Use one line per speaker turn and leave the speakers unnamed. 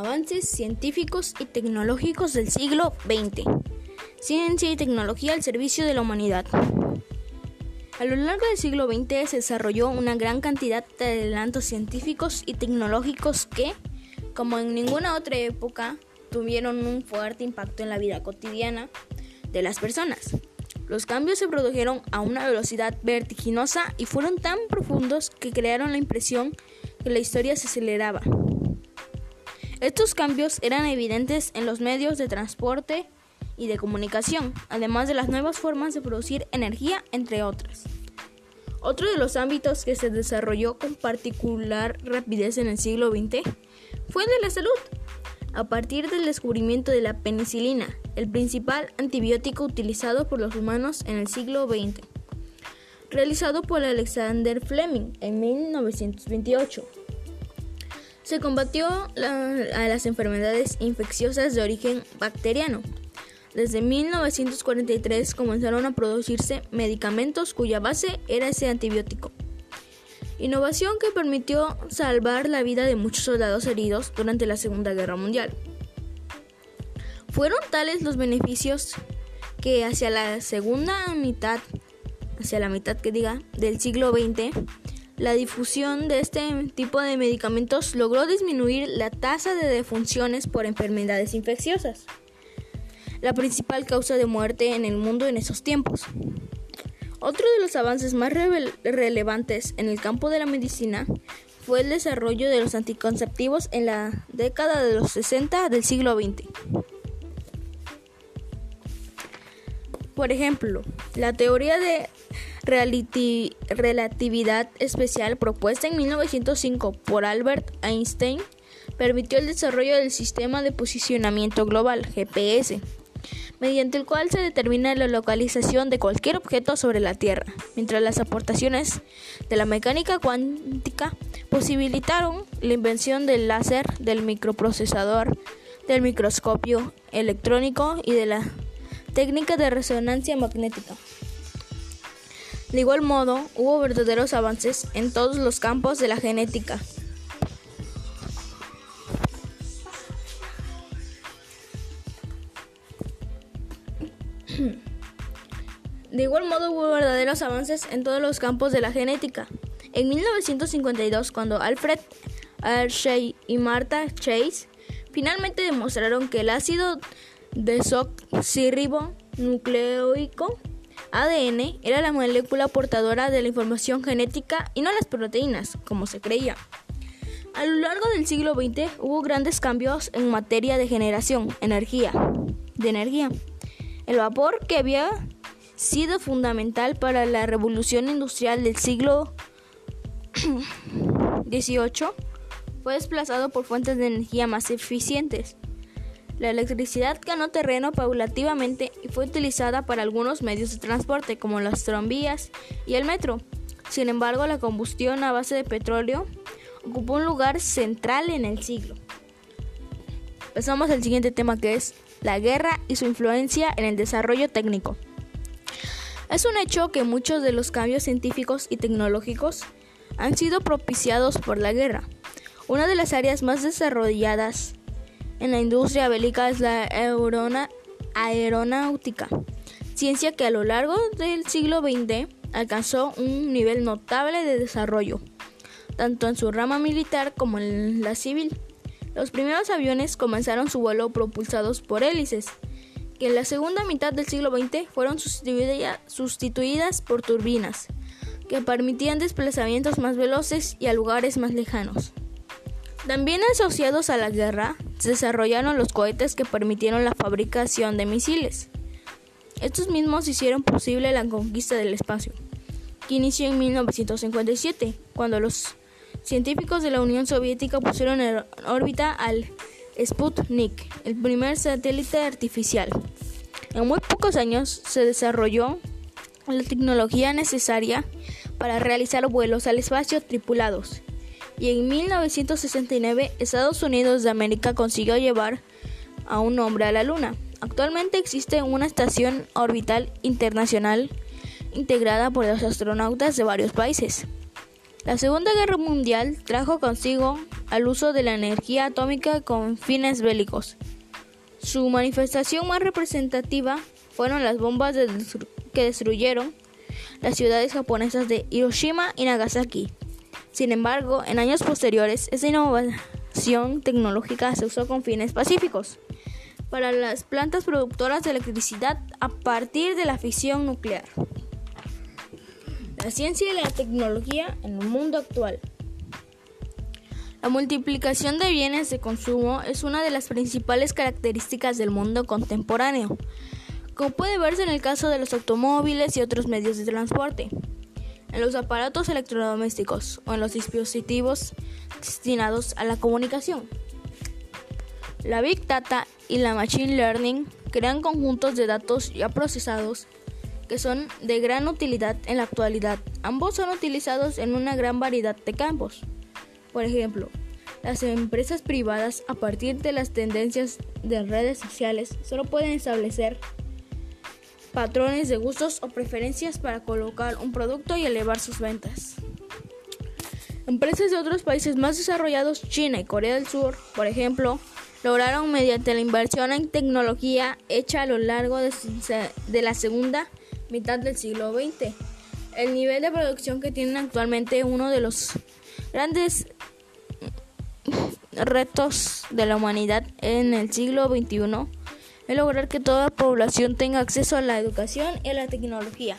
Avances científicos y tecnológicos del siglo XX. Ciencia y tecnología al servicio de la humanidad. A lo largo del siglo XX se desarrolló una gran cantidad de adelantos científicos y tecnológicos que, como en ninguna otra época, tuvieron un fuerte impacto en la vida cotidiana de las personas. Los cambios se produjeron a una velocidad vertiginosa y fueron tan profundos que crearon la impresión que la historia se aceleraba. Estos cambios eran evidentes en los medios de transporte y de comunicación, además de las nuevas formas de producir energía, entre otras. Otro de los ámbitos que se desarrolló con particular rapidez en el siglo XX fue el de la salud. A partir del descubrimiento de la penicilina, el principal antibiótico utilizado por los humanos en el siglo XX, realizado por Alexander Fleming en 1928 se combatió a las enfermedades infecciosas de origen bacteriano. Desde 1943 comenzaron a producirse medicamentos cuya base era ese antibiótico. Innovación que permitió salvar la vida de muchos soldados heridos durante la Segunda Guerra Mundial. Fueron tales los beneficios que hacia la segunda mitad, hacia la mitad que diga, del siglo XX, la difusión de este tipo de medicamentos logró disminuir la tasa de defunciones por enfermedades infecciosas, la principal causa de muerte en el mundo en esos tiempos. Otro de los avances más relevantes en el campo de la medicina fue el desarrollo de los anticonceptivos en la década de los 60 del siglo XX. Por ejemplo, la teoría de relatividad especial propuesta en 1905 por Albert Einstein permitió el desarrollo del sistema de posicionamiento global GPS, mediante el cual se determina la localización de cualquier objeto sobre la Tierra, mientras las aportaciones de la mecánica cuántica posibilitaron la invención del láser, del microprocesador, del microscopio electrónico y de la técnica de resonancia magnética. De igual modo, hubo verdaderos avances en todos los campos de la genética. De igual modo hubo verdaderos avances en todos los campos de la genética. En 1952, cuando Alfred Hershey y Martha Chase finalmente demostraron que el ácido desoxirribonucleico ADN era la molécula portadora de la información genética y no las proteínas, como se creía. A lo largo del siglo XX hubo grandes cambios en materia de generación, energía, de energía. El vapor que había sido fundamental para la revolución industrial del siglo XVIII fue desplazado por fuentes de energía más eficientes. La electricidad ganó terreno paulativamente y fue utilizada para algunos medios de transporte como las tranvías y el metro. Sin embargo, la combustión a base de petróleo ocupó un lugar central en el siglo. Pasamos al siguiente tema que es la guerra y su influencia en el desarrollo técnico. Es un hecho que muchos de los cambios científicos y tecnológicos han sido propiciados por la guerra. Una de las áreas más desarrolladas en la industria bélica es la aeronáutica, ciencia que a lo largo del siglo XX alcanzó un nivel notable de desarrollo, tanto en su rama militar como en la civil. Los primeros aviones comenzaron su vuelo propulsados por hélices, que en la segunda mitad del siglo XX fueron sustituidas por turbinas, que permitían desplazamientos más veloces y a lugares más lejanos. También asociados a la guerra, se desarrollaron los cohetes que permitieron la fabricación de misiles. Estos mismos hicieron posible la conquista del espacio, que inició en 1957, cuando los científicos de la Unión Soviética pusieron en órbita al Sputnik, el primer satélite artificial. En muy pocos años se desarrolló la tecnología necesaria para realizar vuelos al espacio tripulados y en 1969 Estados Unidos de América consiguió llevar a un hombre a la Luna. Actualmente existe una estación orbital internacional integrada por los astronautas de varios países. La Segunda Guerra Mundial trajo consigo al uso de la energía atómica con fines bélicos. Su manifestación más representativa fueron las bombas que destruyeron las ciudades japonesas de Hiroshima y Nagasaki. Sin embargo, en años posteriores, esa innovación tecnológica se usó con fines pacíficos para las plantas productoras de electricidad a partir de la fisión nuclear. La ciencia y la tecnología en el mundo actual. La multiplicación de bienes de consumo es una de las principales características del mundo contemporáneo, como puede verse en el caso de los automóviles y otros medios de transporte, en los aparatos electrodomésticos o en los dispositivos destinados a la comunicación. La Big Data y la Machine Learning crean conjuntos de datos ya procesados que son de gran utilidad en la actualidad. Ambos son utilizados en una gran variedad de campos. Por ejemplo, las empresas privadas a partir de las tendencias de redes sociales solo pueden establecer patrones de gustos o preferencias para colocar un producto y elevar sus ventas. Empresas de otros países más desarrollados, China y Corea del Sur, por ejemplo, lograron mediante la inversión en tecnología hecha a lo largo de, la segunda mitad del siglo XX. El nivel de producción que tienen actualmente uno de los grandes retos de la humanidad en el siglo XXI es lograr que toda la población tenga acceso a la educación y a la tecnología.